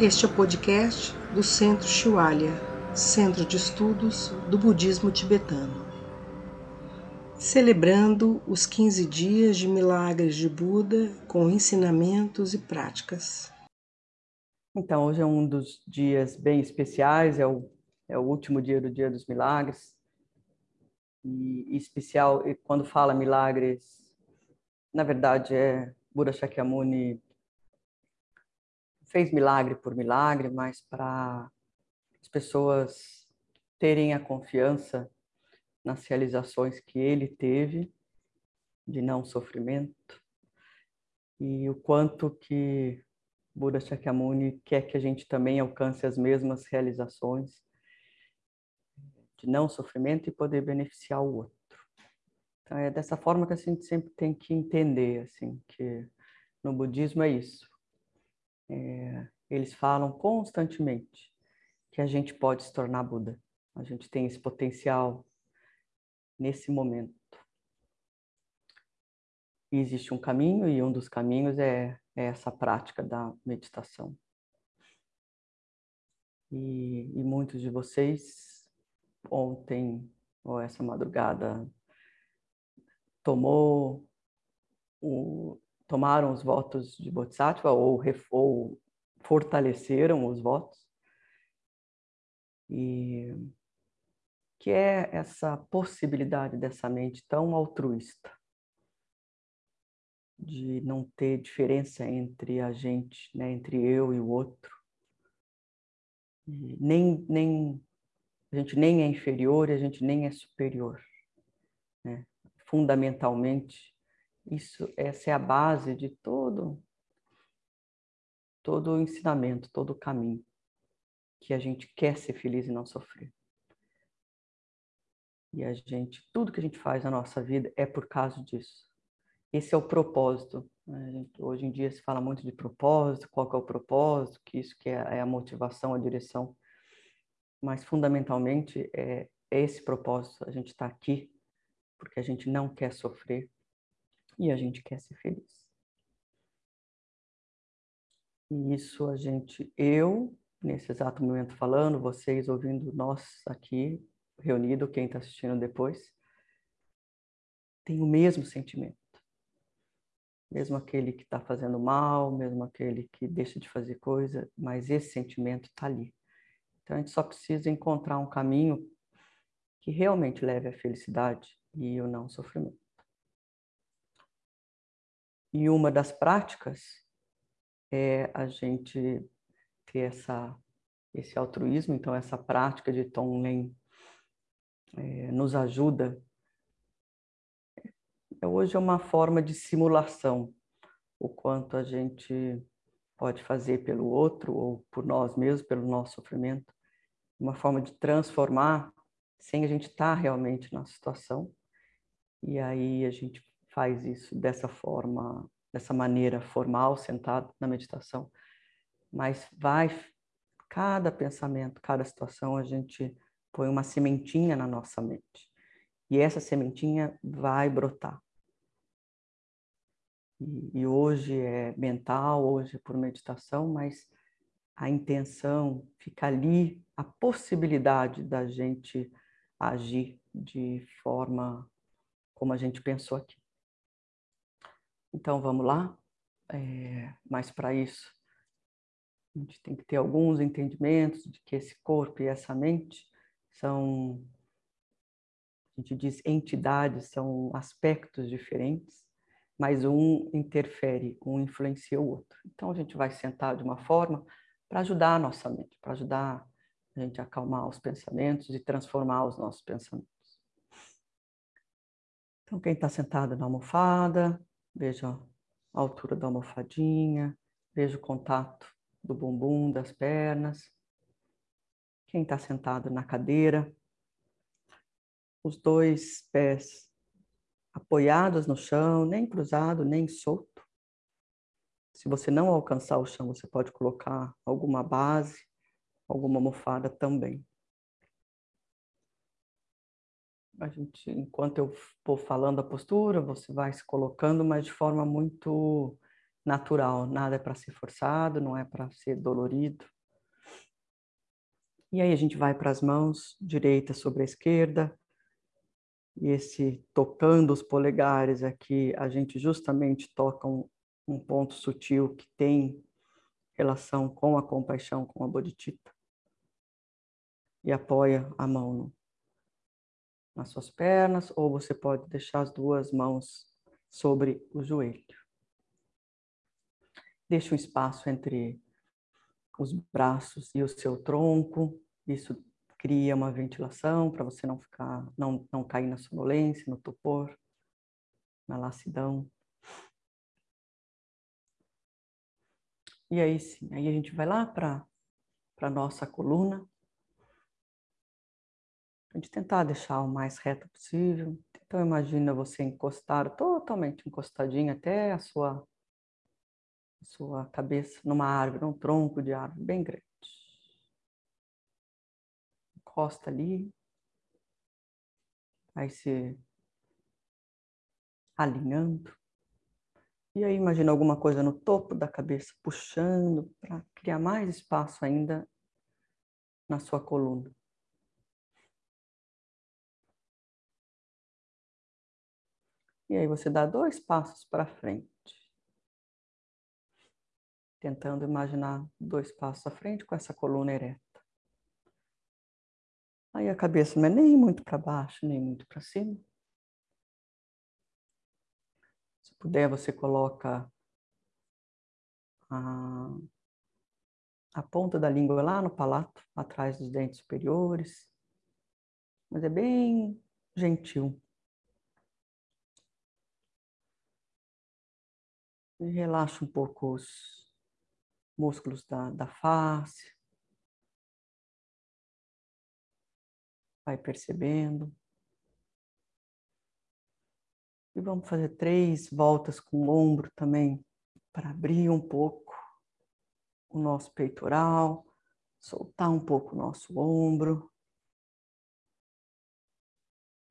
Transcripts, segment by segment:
Este é o podcast do Centro Shiwalya, Centro de Estudos do Budismo Tibetano. Celebrando os 15 dias de milagres de Buda com ensinamentos e práticas. Então, hoje é um dos dias bem especiais, é o, é o último dia do Dia dos Milagres. E, e especial, quando fala milagres, na verdade é Buda Shakyamuni fez milagre por milagre, mas para as pessoas terem a confiança nas realizações que ele teve de não sofrimento e o quanto que Buda Shakyamuni quer que a gente também alcance as mesmas realizações de não sofrimento e poder beneficiar o outro. Então é dessa forma que a gente sempre tem que entender assim que no budismo é isso. É, eles falam constantemente que a gente pode se tornar Buda. A gente tem esse potencial nesse momento. E existe um caminho, e um dos caminhos é, é essa prática da meditação. E, e muitos de vocês, ontem ou essa madrugada, tomou o, tomaram os votos de Bodhisattva ou, ou fortaleceram os votos. E que é essa possibilidade dessa mente tão altruísta de não ter diferença entre a gente, né, entre eu e o outro. E nem, nem a gente nem é inferior a gente nem é superior. Né? Fundamentalmente, isso, essa é a base de todo todo o ensinamento, todo o caminho que a gente quer ser feliz e não sofrer. E a gente, tudo que a gente faz na nossa vida é por causa disso. Esse é o propósito. Né? Hoje em dia se fala muito de propósito, qual é o propósito, que isso que é, é a motivação, a direção. Mas fundamentalmente é, é esse propósito. A gente está aqui porque a gente não quer sofrer, e a gente quer ser feliz. E isso a gente, eu, nesse exato momento falando, vocês ouvindo, nós aqui reunido, quem está assistindo depois, tem o mesmo sentimento. Mesmo aquele que está fazendo mal, mesmo aquele que deixa de fazer coisa, mas esse sentimento está ali. Então a gente só precisa encontrar um caminho que realmente leve à felicidade e o não sofrimento. E uma das práticas é a gente ter essa, esse altruísmo, então essa prática de Tonglen é, nos ajuda. É, hoje é uma forma de simulação, o quanto a gente pode fazer pelo outro ou por nós mesmos, pelo nosso sofrimento, uma forma de transformar sem a gente estar realmente na situação. E aí a gente faz isso dessa forma, dessa maneira formal, sentado na meditação, mas vai cada pensamento, cada situação a gente põe uma sementinha na nossa mente. E essa sementinha vai brotar. E, e hoje é mental, hoje é por meditação, mas a intenção fica ali, a possibilidade da gente agir de forma como a gente pensou aqui. Então vamos lá, é, mas para isso a gente tem que ter alguns entendimentos de que esse corpo e essa mente são, a gente diz entidades, são aspectos diferentes, mas um interfere, um influencia o outro. Então a gente vai sentar de uma forma para ajudar a nossa mente, para ajudar a gente a acalmar os pensamentos e transformar os nossos pensamentos. Então, quem está sentado na almofada, Veja a altura da almofadinha, veja o contato do bumbum, das pernas. Quem está sentado na cadeira, os dois pés apoiados no chão, nem cruzado, nem solto. Se você não alcançar o chão, você pode colocar alguma base, alguma almofada também. A gente, enquanto eu for falando a postura, você vai se colocando, mas de forma muito natural, nada é para ser forçado, não é para ser dolorido. E aí a gente vai para as mãos, direita sobre a esquerda, e esse tocando os polegares aqui, a gente justamente toca um, um ponto sutil que tem relação com a compaixão, com a bodhicitta. E apoia a mão no, nas suas pernas, ou você pode deixar as duas mãos sobre o joelho. Deixe um espaço entre os braços e o seu tronco. Isso cria uma ventilação para você não ficar, não, não cair na sonolência, no topor, na lassidão. E aí sim, aí a gente vai lá para a nossa coluna. A gente tentar deixar o mais reto possível. Então imagina você encostar totalmente encostadinho até a sua sua cabeça numa árvore, num tronco de árvore bem grande. Encosta ali. Vai se alinhando. E aí imagina alguma coisa no topo da cabeça, puxando para criar mais espaço ainda na sua coluna. E aí você dá dois passos para frente tentando imaginar dois passos à frente com essa coluna ereta. Aí a cabeça não é nem muito para baixo, nem muito para cima. Se puder, você coloca a, a ponta da língua lá no palato, atrás dos dentes superiores. Mas é bem gentil. Relaxa um pouco os músculos da, da face. Vai percebendo. E vamos fazer três voltas com o ombro também, para abrir um pouco o nosso peitoral, soltar um pouco o nosso ombro.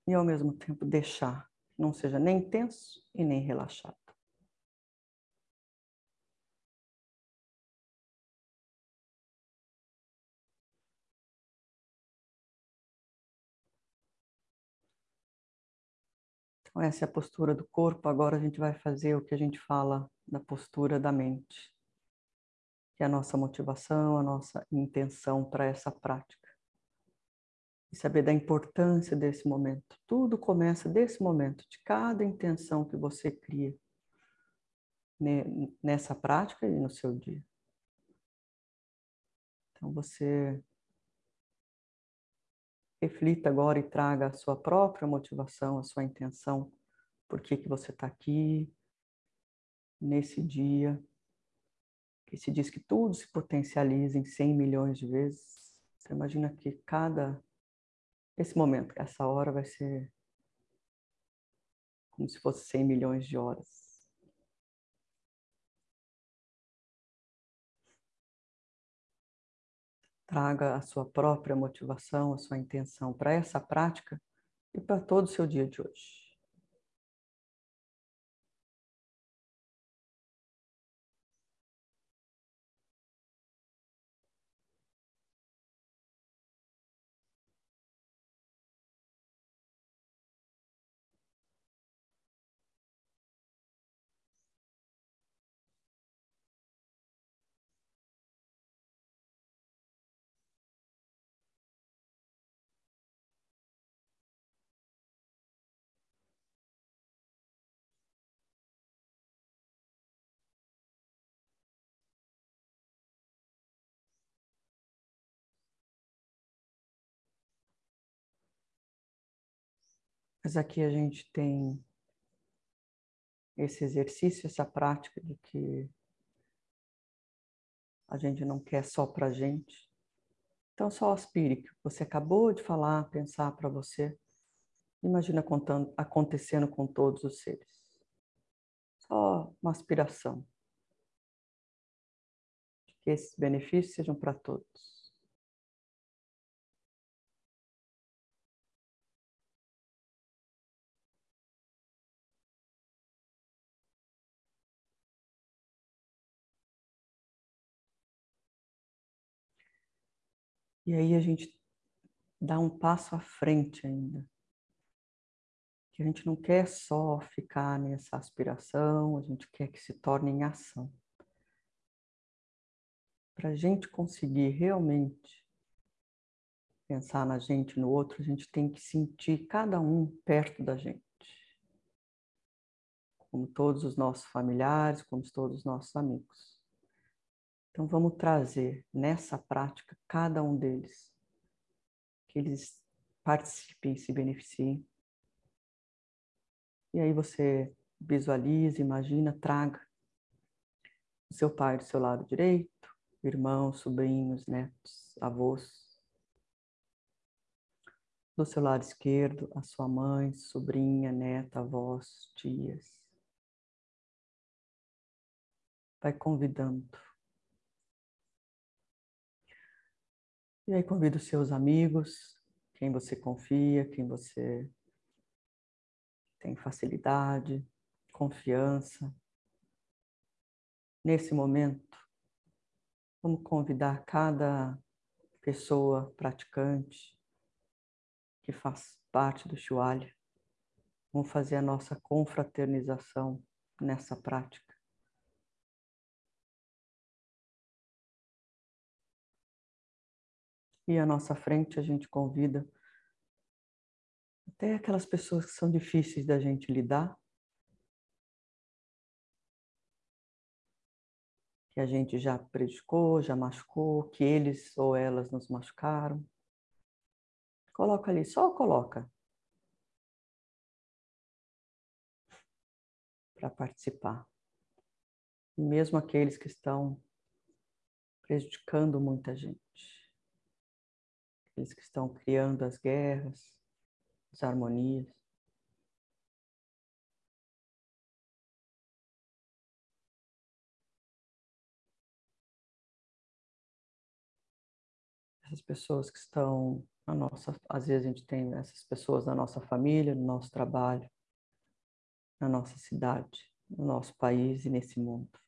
E ao mesmo tempo deixar, não seja nem tenso e nem relaxado. Essa é a postura do corpo. Agora a gente vai fazer o que a gente fala da postura da mente, que é a nossa motivação, a nossa intenção para essa prática. E saber da importância desse momento. Tudo começa desse momento, de cada intenção que você cria nessa prática e no seu dia. Então você reflita agora e traga a sua própria motivação, a sua intenção, por que, que você está aqui nesse dia, que se diz que tudo se potencializa em 100 milhões de vezes. Você imagina que cada, esse momento, essa hora vai ser como se fosse 100 milhões de horas. Traga a sua própria motivação, a sua intenção para essa prática e para todo o seu dia de hoje. Mas aqui a gente tem esse exercício, essa prática de que a gente não quer só para gente. Então, só aspire que você acabou de falar, pensar para você. Imagina contando, acontecendo com todos os seres. Só uma aspiração. Que esses benefícios sejam para todos. E aí a gente dá um passo à frente ainda. Que a gente não quer só ficar nessa aspiração, a gente quer que se torne em ação. Para a gente conseguir realmente pensar na gente, no outro, a gente tem que sentir cada um perto da gente. Como todos os nossos familiares, como todos os nossos amigos. Então vamos trazer nessa prática cada um deles, que eles participem se beneficiem. E aí você visualiza, imagina, traga o seu pai do seu lado direito, irmãos, sobrinhos, netos, avós. Do seu lado esquerdo, a sua mãe, sobrinha, neta, avós, tias. Vai convidando. E aí convida os seus amigos, quem você confia, quem você tem facilidade, confiança. Nesse momento, Vamos convidar cada pessoa praticante que faz parte do Shualha. Vamos fazer a nossa confraternização nessa prática. E à nossa frente a gente convida até aquelas pessoas que são difíceis da gente lidar, que a gente já predicou, já machucou, que eles ou elas nos machucaram. Coloca ali, só coloca. Para participar. E mesmo aqueles que estão prejudicando muita gente. Aqueles que estão criando as guerras, as harmonias. essas pessoas que estão na nossa, às vezes a gente tem essas pessoas na nossa família, no nosso trabalho, na nossa cidade, no nosso país e nesse mundo.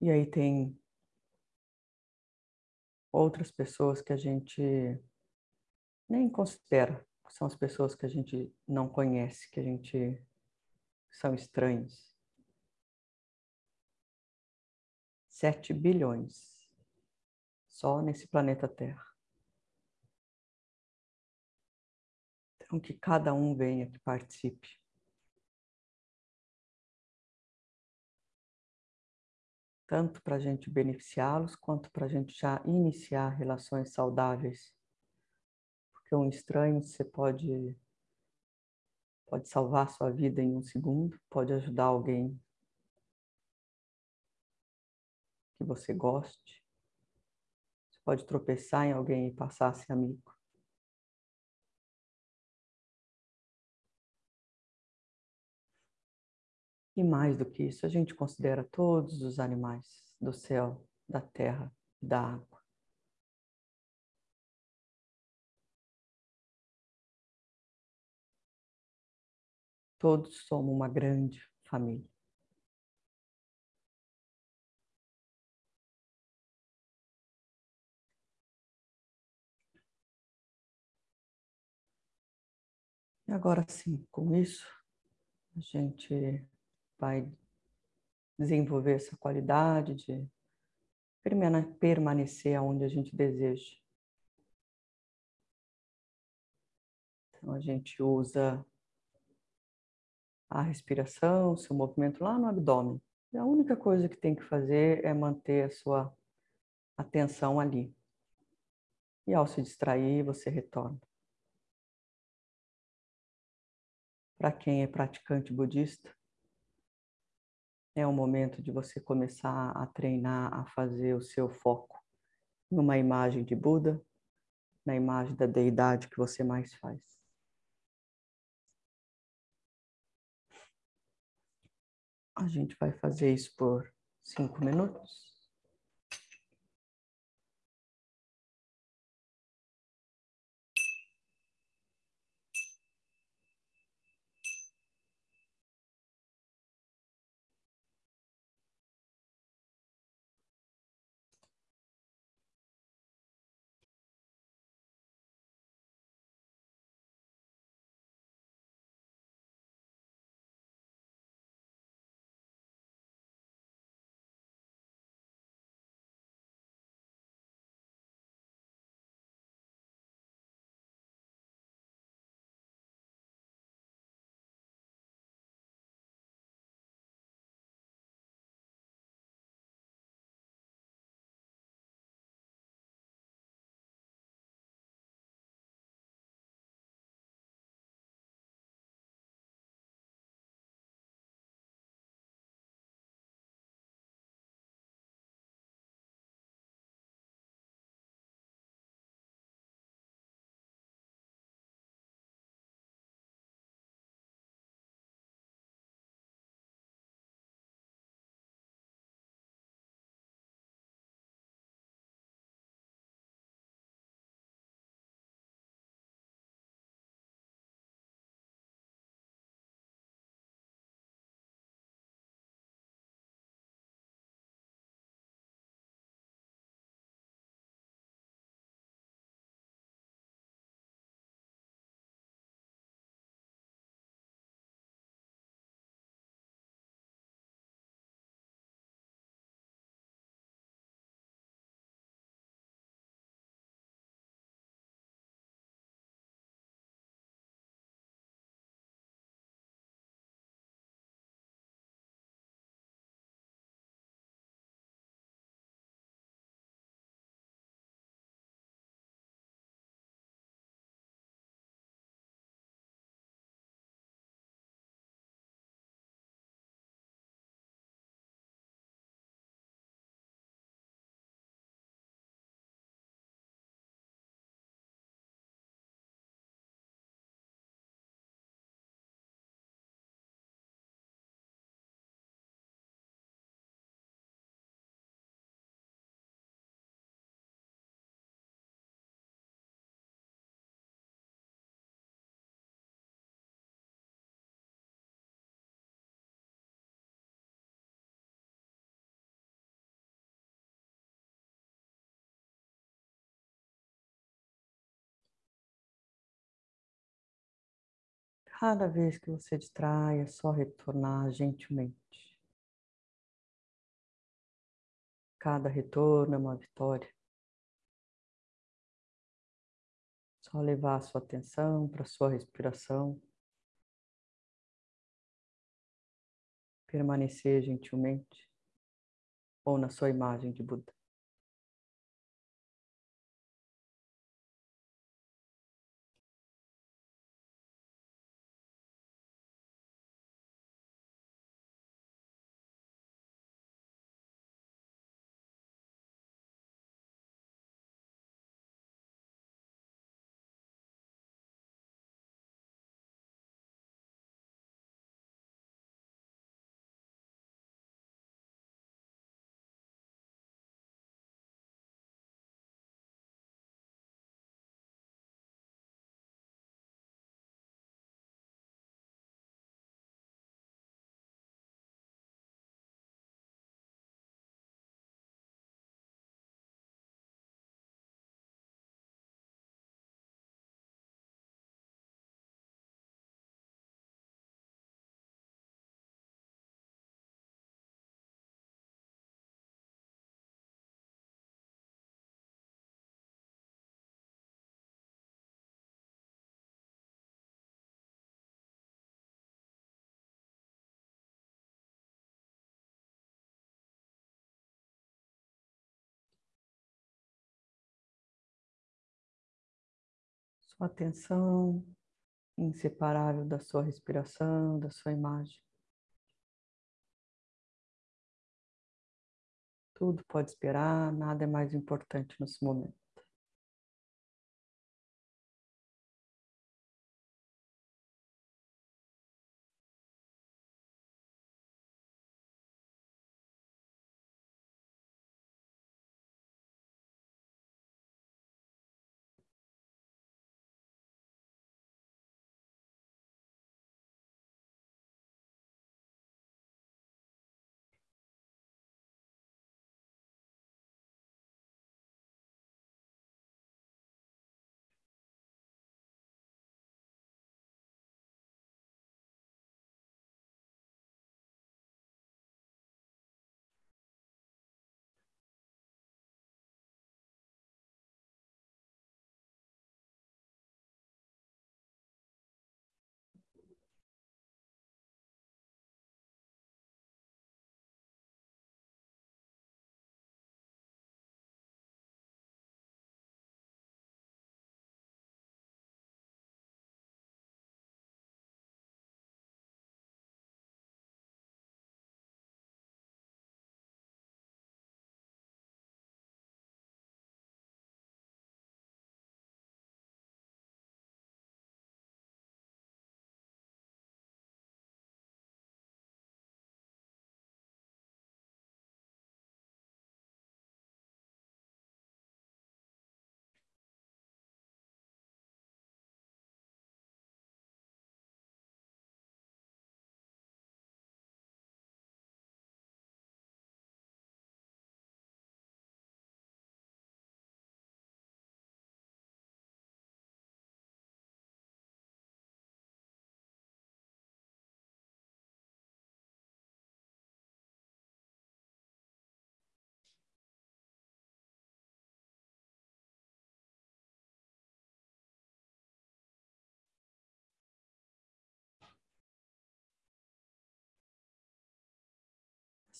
E aí tem outras pessoas que a gente nem considera, são as pessoas que a gente não conhece, que a gente são estranhos. 7 bilhões só nesse planeta Terra. Então, que cada um venha, que participe. Tanto para a gente beneficiá-los, quanto para a gente já iniciar relações saudáveis. Porque um estranho você pode, pode salvar sua vida em um segundo, pode ajudar alguém que você goste. Você pode tropeçar em alguém e passar a ser amigo. E mais do que isso, a gente considera todos os animais do céu, da terra, da água. Todos somos uma grande família. E agora sim, com isso, a gente vai desenvolver essa qualidade de permanecer onde a gente deseja. Então a gente usa a respiração, seu movimento lá no abdômen. E a única coisa que tem que fazer é manter a sua atenção ali. E ao se distrair, você retorna. Para quem é praticante budista, é o momento de você começar a treinar, a fazer o seu foco numa imagem de Buda, na imagem da deidade que você mais faz. A gente vai fazer isso por cinco minutos. Cada vez que você distrai, é só retornar gentilmente. Cada retorno é uma vitória. Só levar a sua atenção para a sua respiração. Permanecer gentilmente ou na sua imagem de Buda. Sua atenção inseparável da sua respiração, da sua imagem. Tudo pode esperar, nada é mais importante nesse momento.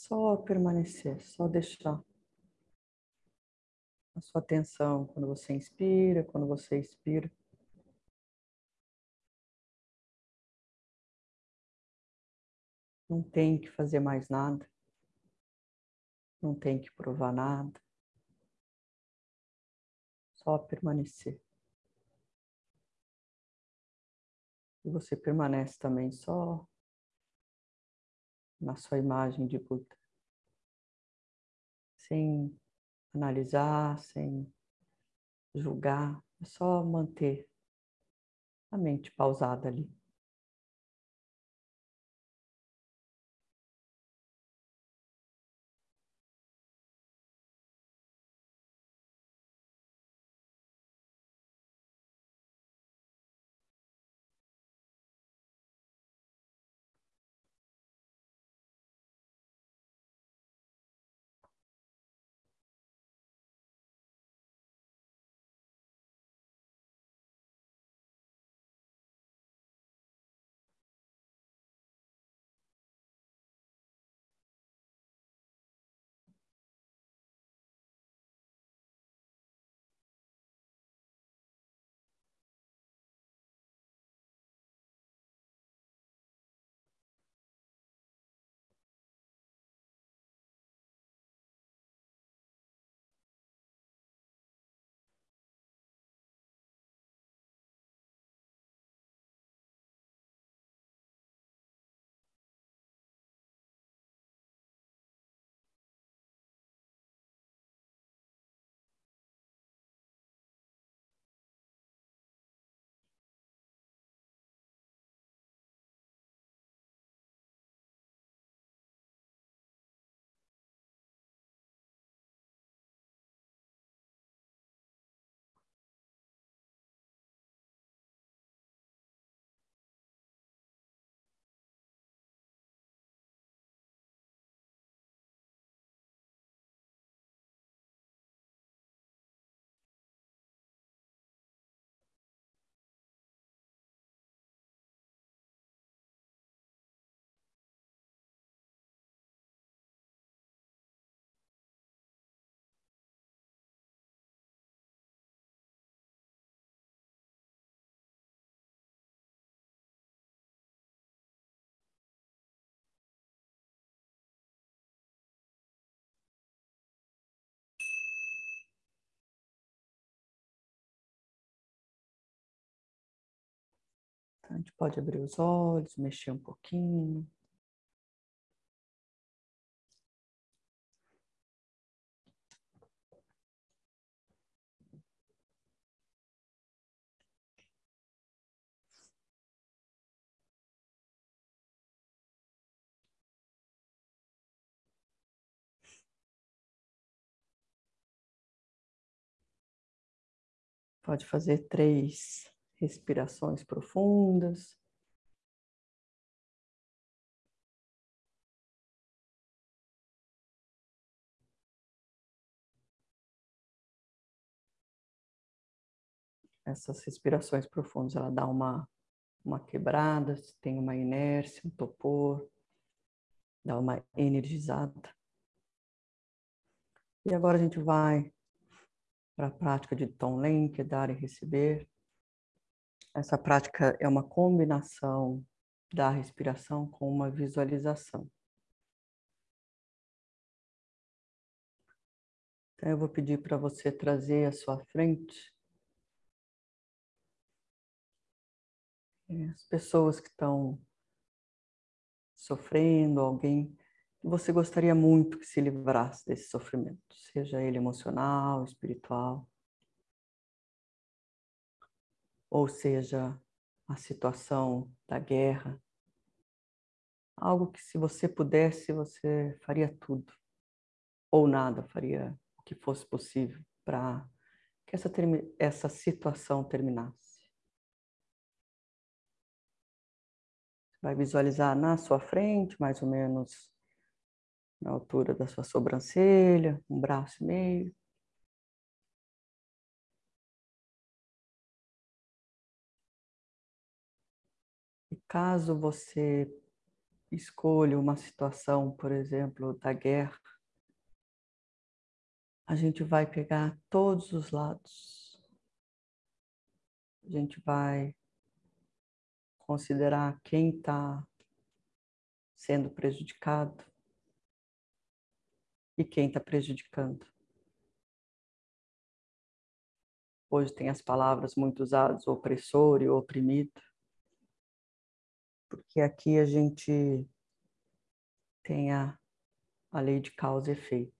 Só permanecer, só deixar a sua atenção quando você inspira, quando você expira. Não tem que fazer mais nada. Não tem que provar nada. Só permanecer. E você permanece também só na sua imagem de Buda, sem analisar, sem julgar, é só manter a mente pausada ali. Gente pode abrir os olhos, mexer um pouquinho. Pode fazer três respirações profundas. Essas respirações profundas, ela dá uma, uma quebrada, tem uma inércia, um topor, dá uma energizada. E agora a gente vai para a prática de Tonglen, dar e receber. Essa prática é uma combinação da respiração com uma visualização. Então, eu vou pedir para você trazer à sua frente as pessoas que estão sofrendo, alguém que você gostaria muito que se livrasse desse sofrimento, seja ele emocional, espiritual, ou seja, a situação da guerra, algo que se você pudesse, você faria tudo, ou nada, faria o que fosse possível para que essa, essa situação terminasse. vai visualizar na sua frente, mais ou menos na altura da sua sobrancelha, um braço e meio. Caso você escolha uma situação, por exemplo, da guerra, a gente vai pegar todos os lados. A gente vai considerar quem está sendo prejudicado, e quem está prejudicando. Hoje tem as palavras muito usadas, opressor e oprimido, porque aqui a gente tem a, a lei de causa e efeito.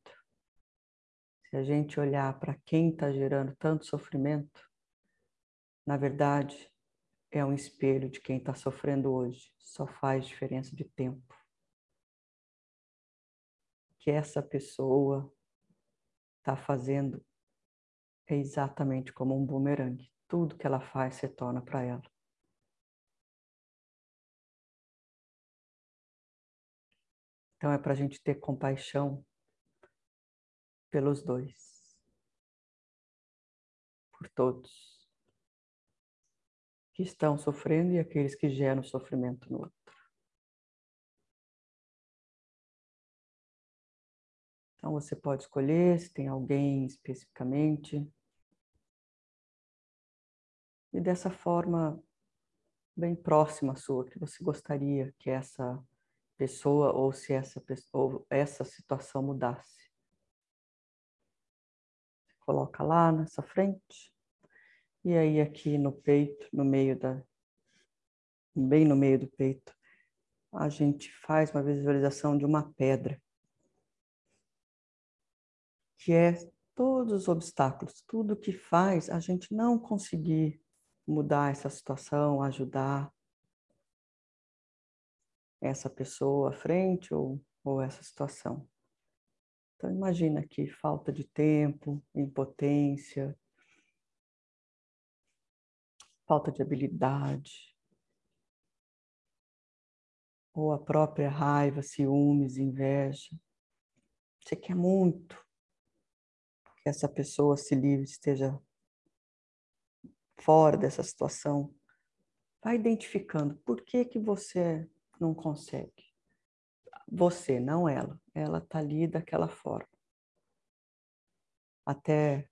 Se a gente olhar para quem está gerando tanto sofrimento, na verdade, é um espelho de quem está sofrendo hoje. Só faz diferença de tempo que essa pessoa está fazendo é exatamente como um bumerangue. Tudo que ela faz se torna para ela. Então é para a gente ter compaixão pelos dois, por todos que estão sofrendo e aqueles que geram sofrimento no outro. Então você pode escolher se tem alguém especificamente. E dessa forma bem próxima sua que você gostaria que essa pessoa ou se essa ou essa situação mudasse. Coloca lá nessa frente. E aí aqui no peito, no meio da bem no meio do peito, a gente faz uma visualização de uma pedra que é todos os obstáculos, tudo que faz a gente não conseguir mudar essa situação, ajudar essa pessoa à frente ou, ou essa situação. Então imagina aqui falta de tempo, impotência, falta de habilidade, ou a própria raiva, ciúmes, inveja. Você quer muito, que essa pessoa se livre, esteja fora dessa situação. Vai identificando por que que você não consegue. Você, não ela. Ela está ali daquela forma. Até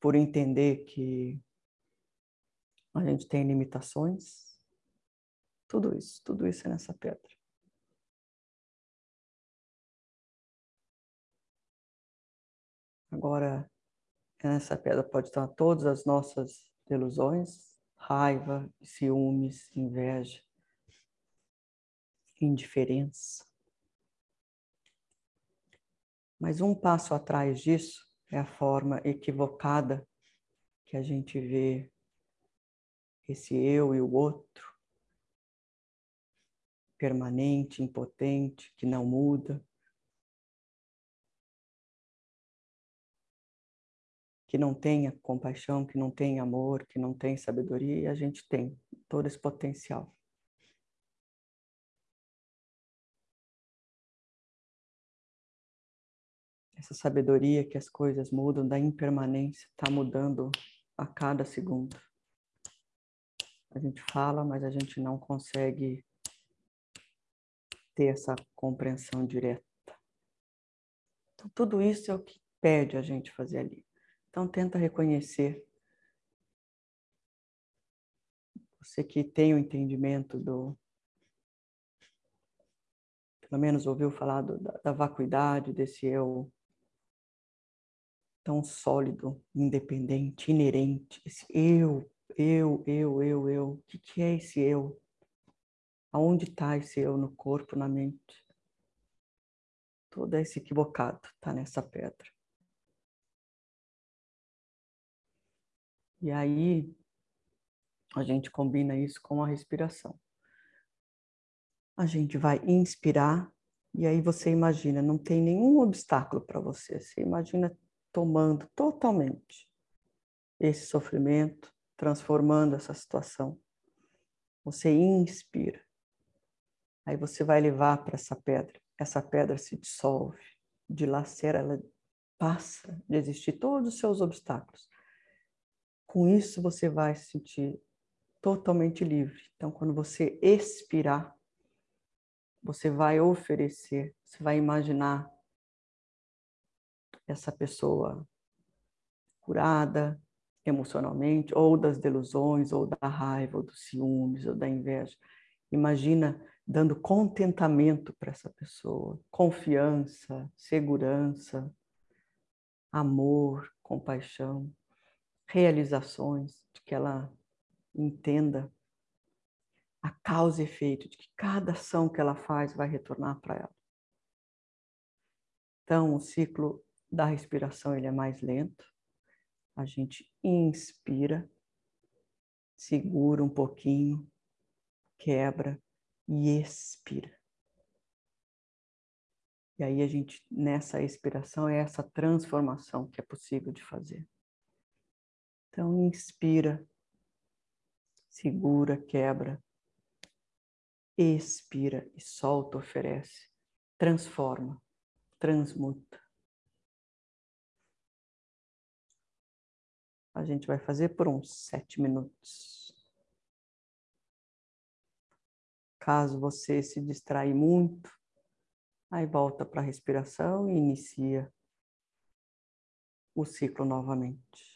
por entender que a gente tem limitações. Tudo isso, tudo isso é nessa pedra. Agora, nessa pedra pode estar todas as nossas ilusões, raiva, ciúmes, inveja, indiferença. Mas um passo atrás disso é a forma equivocada que a gente vê esse eu e o outro, permanente, impotente, que não muda. Que não tenha compaixão, que não tenha amor, que não tem sabedoria, e a gente tem todo esse potencial. Essa sabedoria que as coisas mudam, da impermanência, está mudando a cada segundo. A gente fala, mas a gente não consegue ter essa compreensão direta. Então, tudo isso é o que pede a gente fazer ali. Então, tenta reconhecer. Você que tem o entendimento do. Pelo menos ouviu falar do, da, da vacuidade, desse eu tão sólido, independente, inerente. Esse eu, eu, eu, eu, eu. O que, que é esse eu? Aonde está esse eu no corpo, na mente? Todo esse equivocado está nessa pedra. E aí, a gente combina isso com a respiração. A gente vai inspirar e aí você imagina, não tem nenhum obstáculo para você. Você imagina tomando totalmente esse sofrimento, transformando essa situação. Você inspira. Aí você vai levar para essa pedra. Essa pedra se dissolve, dilacera, ela passa de existir todos os seus obstáculos. Com isso você vai se sentir totalmente livre. Então, quando você expirar, você vai oferecer, você vai imaginar essa pessoa curada emocionalmente, ou das delusões, ou da raiva, ou dos ciúmes, ou da inveja. Imagina dando contentamento para essa pessoa, confiança, segurança, amor, compaixão, realizações, de que ela entenda a causa e efeito, de que cada ação que ela faz vai retornar para ela. Então, o ciclo da respiração ele é mais lento. A gente inspira, segura um pouquinho, quebra e expira. E aí a gente, nessa expiração, é essa transformação que é possível de fazer. Então, inspira, segura, quebra, expira e solta, oferece, transforma, transmuta. A gente vai fazer por uns sete minutos. Caso você se distrair muito, aí volta para a respiração e inicia o ciclo novamente.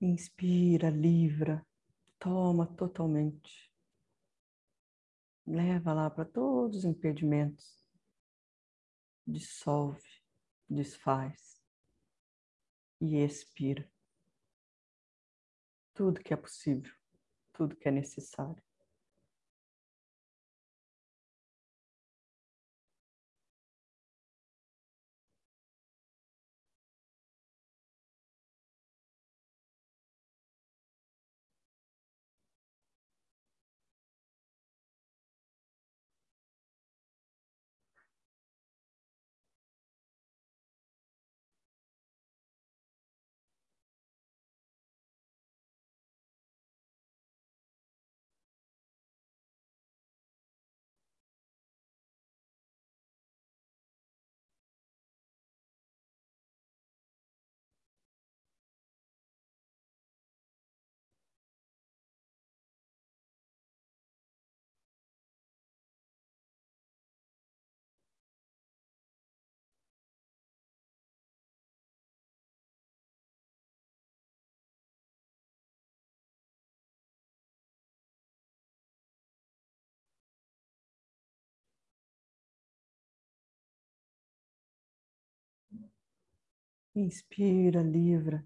Inspira, livra, toma totalmente. Leva lá para todos os impedimentos. Dissolve, desfaz e expira. Tudo que é possível, tudo que é necessário. Inspira, livra.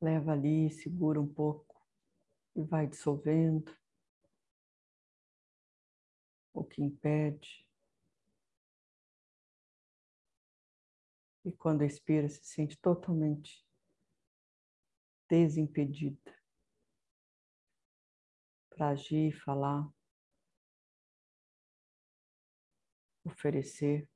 Leva ali, segura um pouco e vai dissolvendo o que impede. E quando expira, se sente totalmente desimpedida para agir, falar, oferecer.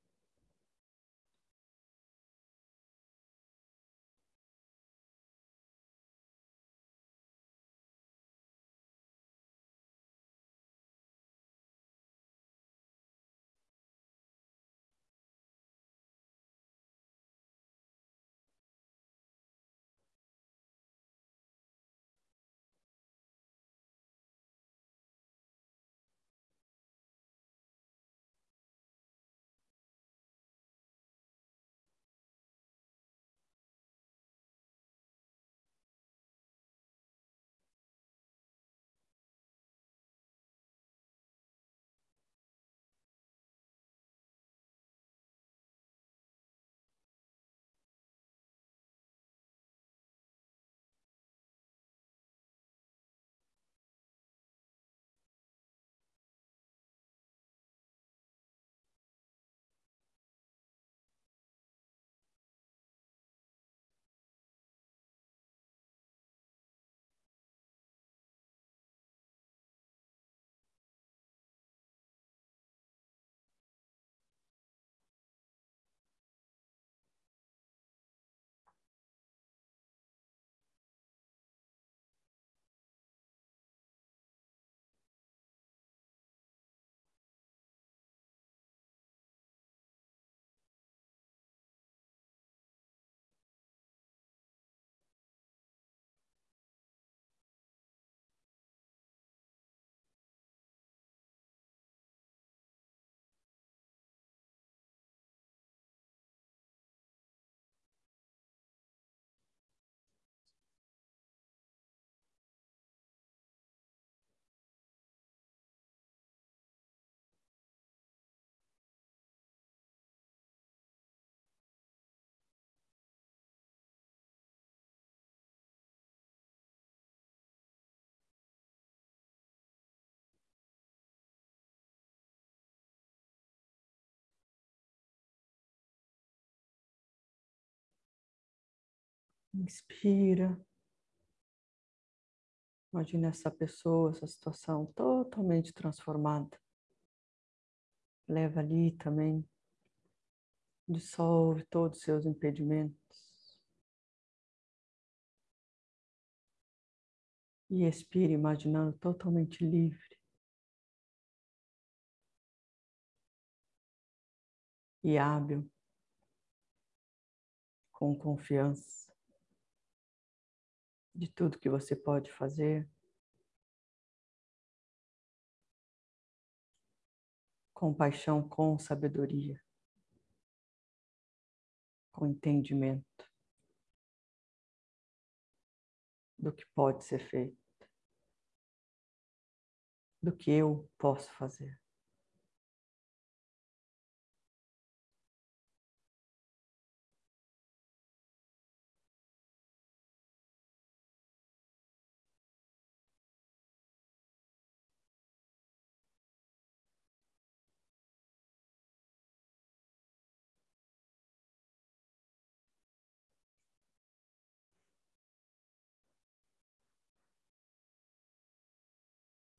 Inspira. Imagina essa pessoa, essa situação totalmente transformada. Leva ali também, dissolve todos os seus impedimentos. E expire, imaginando totalmente livre. E hábil, com confiança de tudo que você pode fazer. Compaixão com sabedoria, com entendimento. do que pode ser feito, do que eu posso fazer.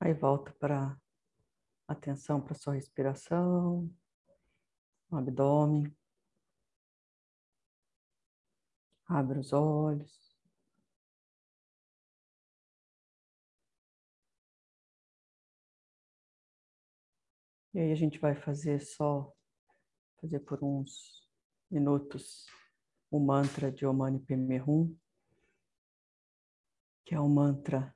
Aí volta para atenção para sua respiração, abdômen. Abre os olhos. E aí a gente vai fazer só, fazer por uns minutos o mantra de Om Mani Padme que é o mantra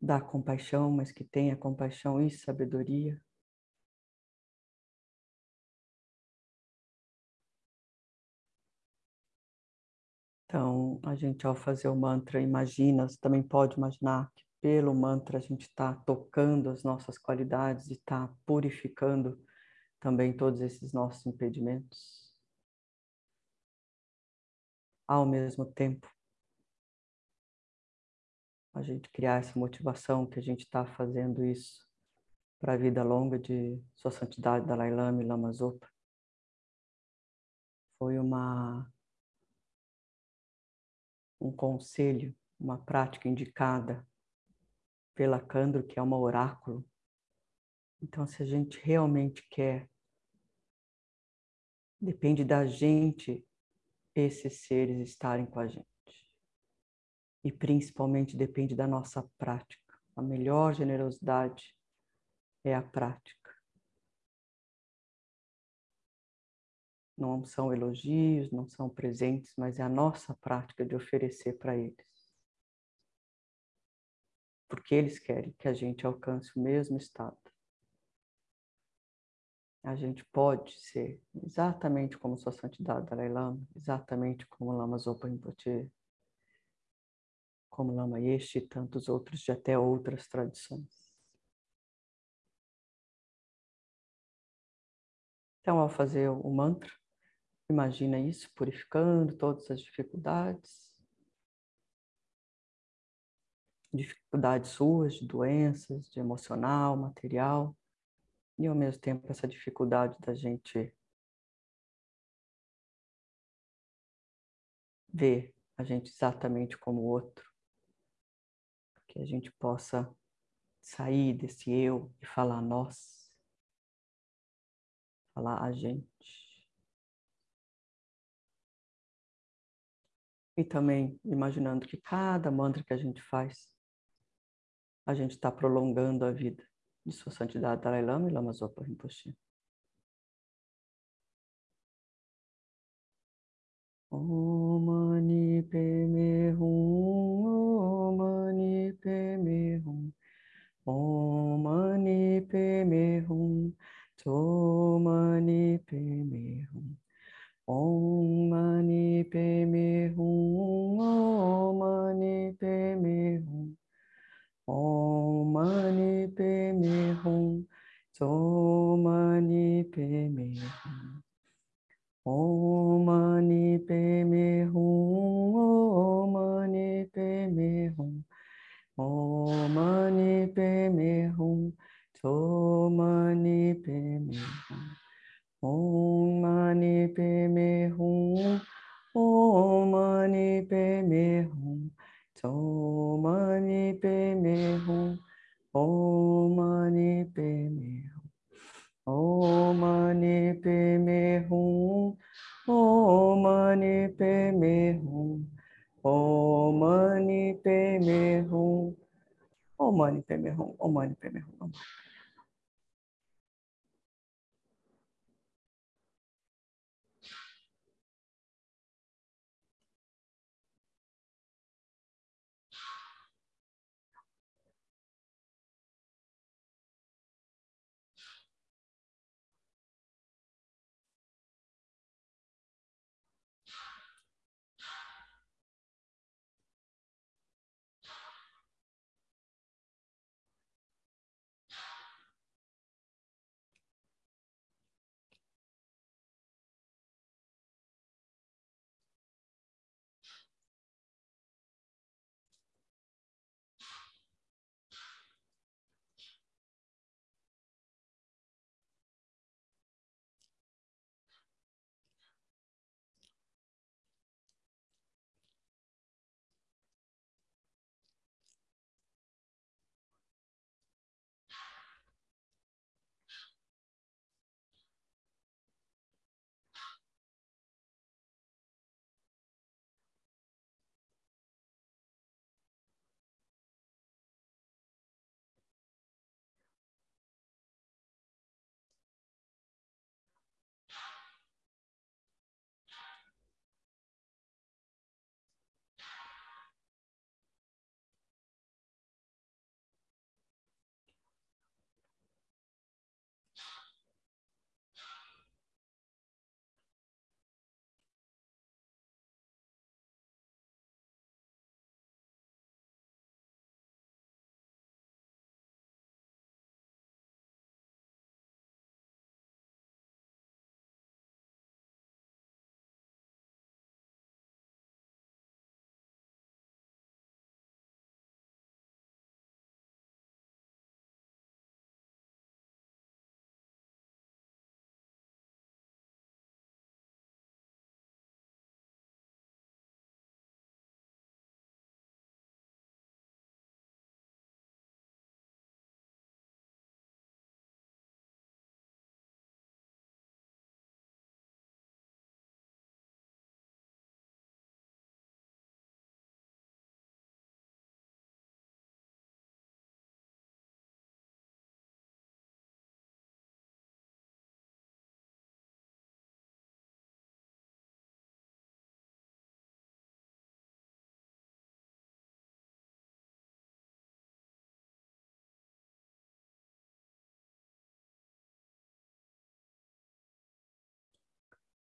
da compaixão, mas que tenha compaixão e sabedoria. Então, a gente ao fazer o mantra, imagina, você também pode imaginar que pelo mantra a gente está tocando as nossas qualidades e está purificando também todos esses nossos impedimentos. Ao mesmo tempo, a gente criar essa motivação que a gente está fazendo isso para a vida longa de Sua Santidade Dalai Lama e Lama Zopa. Foi uma um conselho, uma prática indicada pela Candro, que é uma oráculo. Então, se a gente realmente quer, depende da gente esses seres estarem com a gente e principalmente depende da nossa prática. A melhor generosidade é a prática. Não são elogios, não são presentes, mas é a nossa prática de oferecer para eles. Porque eles querem que a gente alcance o mesmo estado. A gente pode ser exatamente como Sua Santidade Dalai Lama, exatamente como Lama Zopa Rinpoche, como Lama Yeshe e tantos outros de até outras tradições. Então, ao fazer o mantra, imagina isso purificando todas as dificuldades, dificuldades suas, de doenças, de emocional, material, e ao mesmo tempo essa dificuldade da gente ver a gente exatamente como o outro que a gente possa sair desse eu e falar nós, falar a gente. E também imaginando que cada mantra que a gente faz, a gente está prolongando a vida de Sua Santidade Dalai Lama e Lama Zopa Rinpoche. Om Mani Padme Om Mani Padme Hum To Mani Padme Hum Om Mani Padme Hum Om Mani Padme Hum Om Mani Padme Hum To Mani Padme Hum Om Mani Padme Hum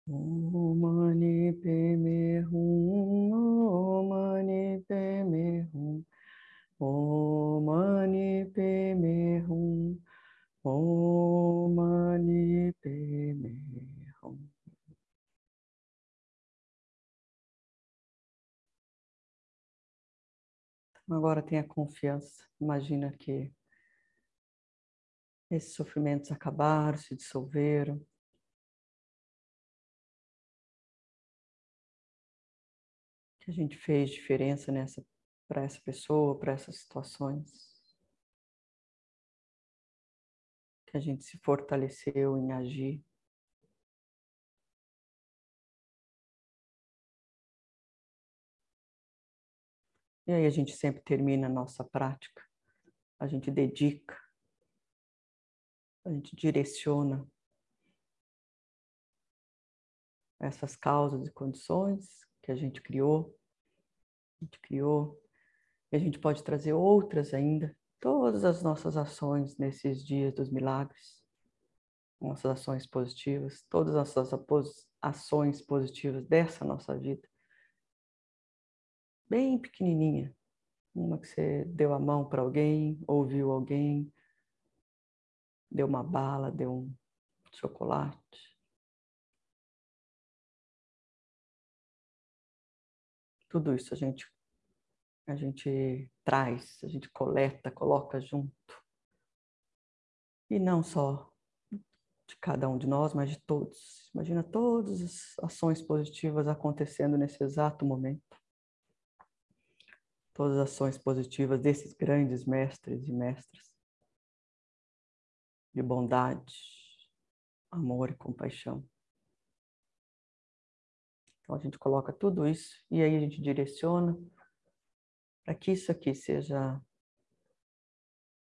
Om Mani Padme Hum, Om Mani Padme Hum, Om Mani Padme Hum, Om Mani Padme Hum. Agora tenha confiança. Imagina que esses sofrimentos acabaram, se dissolveram. Que a gente fez diferença nessa para essa pessoa, para essas situações. Que a gente se fortaleceu em agir. E aí a gente sempre termina a nossa prática, a gente dedica, a gente direciona essas causas e condições que a gente criou, a gente criou, e a gente pode trazer outras ainda, todas as nossas ações nesses dias dos milagres, nossas ações positivas, todas as nossas ações positivas dessa nossa vida bem pequenininha. Uma que você deu a mão para alguém, ouviu alguém, deu uma bala, deu um chocolate. Tudo isso a gente a gente traz, a gente coleta, coloca junto. E não só de cada um de nós, mas de todos. Imagina todas as ações positivas acontecendo nesse exato momento todas as ações positivas desses grandes mestres e mestras de bondade, amor e compaixão. Então a gente coloca tudo isso e aí a gente direciona para que isso aqui seja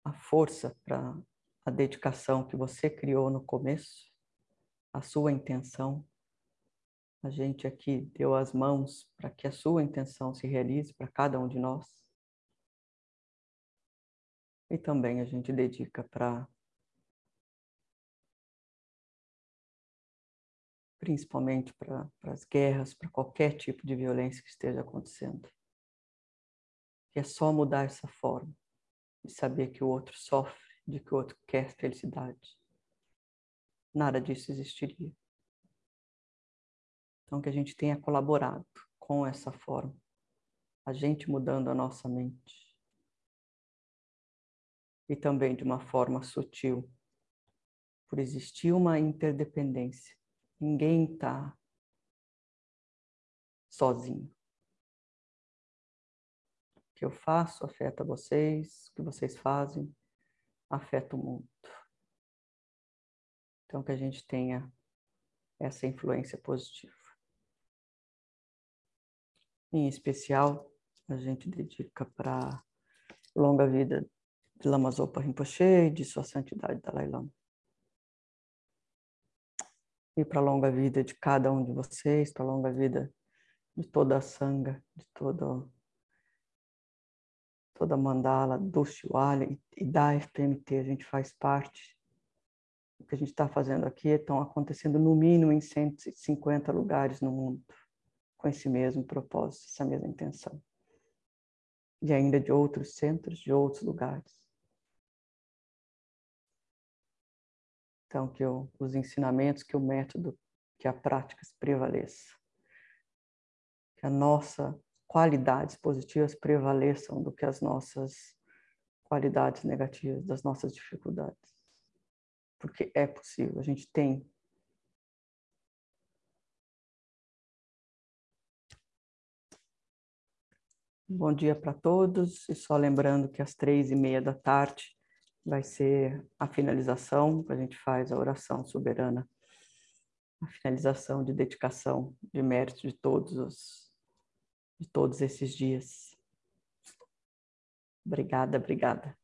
a força para a dedicação que você criou no começo, a sua intenção a gente aqui deu as mãos para que a sua intenção se realize para cada um de nós. E também a gente dedica para principalmente para as guerras, para qualquer tipo de violência que esteja acontecendo. E é só mudar essa forma de saber que o outro sofre, de que o outro quer felicidade. Nada disso existiria. Então, que a gente tenha colaborado com essa forma, a gente mudando a nossa mente. E também de uma forma sutil, por existir uma interdependência. Ninguém está sozinho. O que eu faço afeta vocês, o que vocês fazem afeta o mundo. Então, que a gente tenha essa influência positiva. Em especial, a gente dedica para longa vida de Lama Zopa Rinpoche e de Sua Santidade Dalai Lama. E para a longa vida de cada um de vocês, para a longa vida de toda a sanga, de todo, toda a mandala do Shiwali e da FPMT, a gente faz parte. O que a gente está fazendo aqui estão acontecendo no mínimo em 150 lugares no mundo com esse mesmo propósito, essa mesma intenção. E ainda de outros centros, de outros lugares. Então, que eu, os ensinamentos, que o método, que a prática se prevaleça. Que as nossas qualidades positivas prevaleçam do que as nossas qualidades negativas, das nossas dificuldades. Porque é possível, a gente tem Bom dia para todos, e só lembrando que às três e meia da tarde vai ser a finalização, a gente faz a oração soberana, a finalização de dedicação de mérito de todos os, de todos esses dias. Obrigada, obrigada.